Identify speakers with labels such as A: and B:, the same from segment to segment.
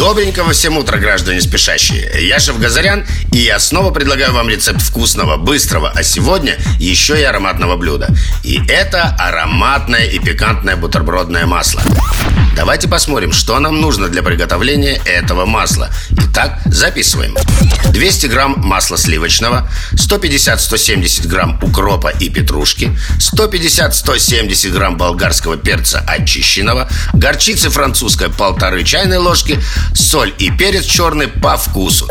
A: Добренького всем утра, граждане спешащие. Я Шеф Газарян, и я снова предлагаю вам рецепт вкусного, быстрого, а сегодня еще и ароматного блюда. И это ароматное и пикантное бутербродное масло. Давайте посмотрим, что нам нужно для приготовления этого масла. Итак, записываем. 200 грамм масла сливочного, 150-170 грамм укропа и петрушки, 150-170 грамм болгарского перца очищенного, горчицы французской полторы чайной ложки, соль и перец черный по вкусу.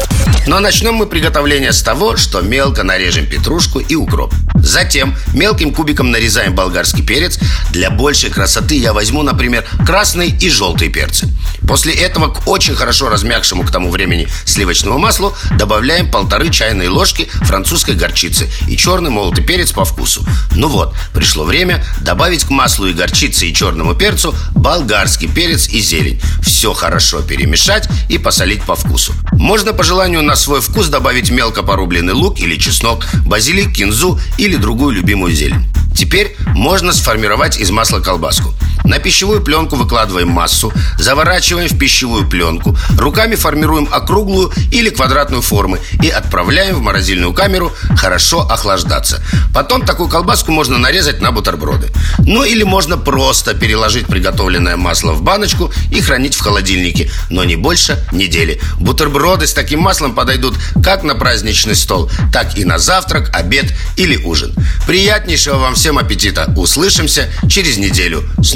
A: Но начнем мы приготовление с того, что мелко нарежем петрушку и укроп. Затем мелким кубиком нарезаем болгарский перец. Для большей красоты я возьму, например, красный и желтые перцы. После этого к очень хорошо размягшему к тому времени сливочному маслу добавляем полторы чайные ложки французской горчицы и черный молотый перец по вкусу. Ну вот, пришло время добавить к маслу и горчице и черному перцу болгарский перец и зелень. Все хорошо перемешать и посолить по вкусу. Можно по желанию на свой вкус добавить мелко порубленный лук или чеснок, базилик, кинзу или другую любимую зелень. Теперь можно сформировать из масла колбаску. На пищевую пленку выкладываем массу, заворачиваем в пищевую пленку, руками формируем округлую или квадратную формы и отправляем в морозильную камеру хорошо охлаждаться. Потом такую колбаску можно нарезать на бутерброды. Ну или можно просто переложить приготовленное масло в баночку и хранить в холодильнике, но не больше недели. Бутерброды с таким маслом подойдут как на праздничный стол, так и на завтрак, обед или ужин. Приятнейшего вам всем аппетита! Услышимся через неделю с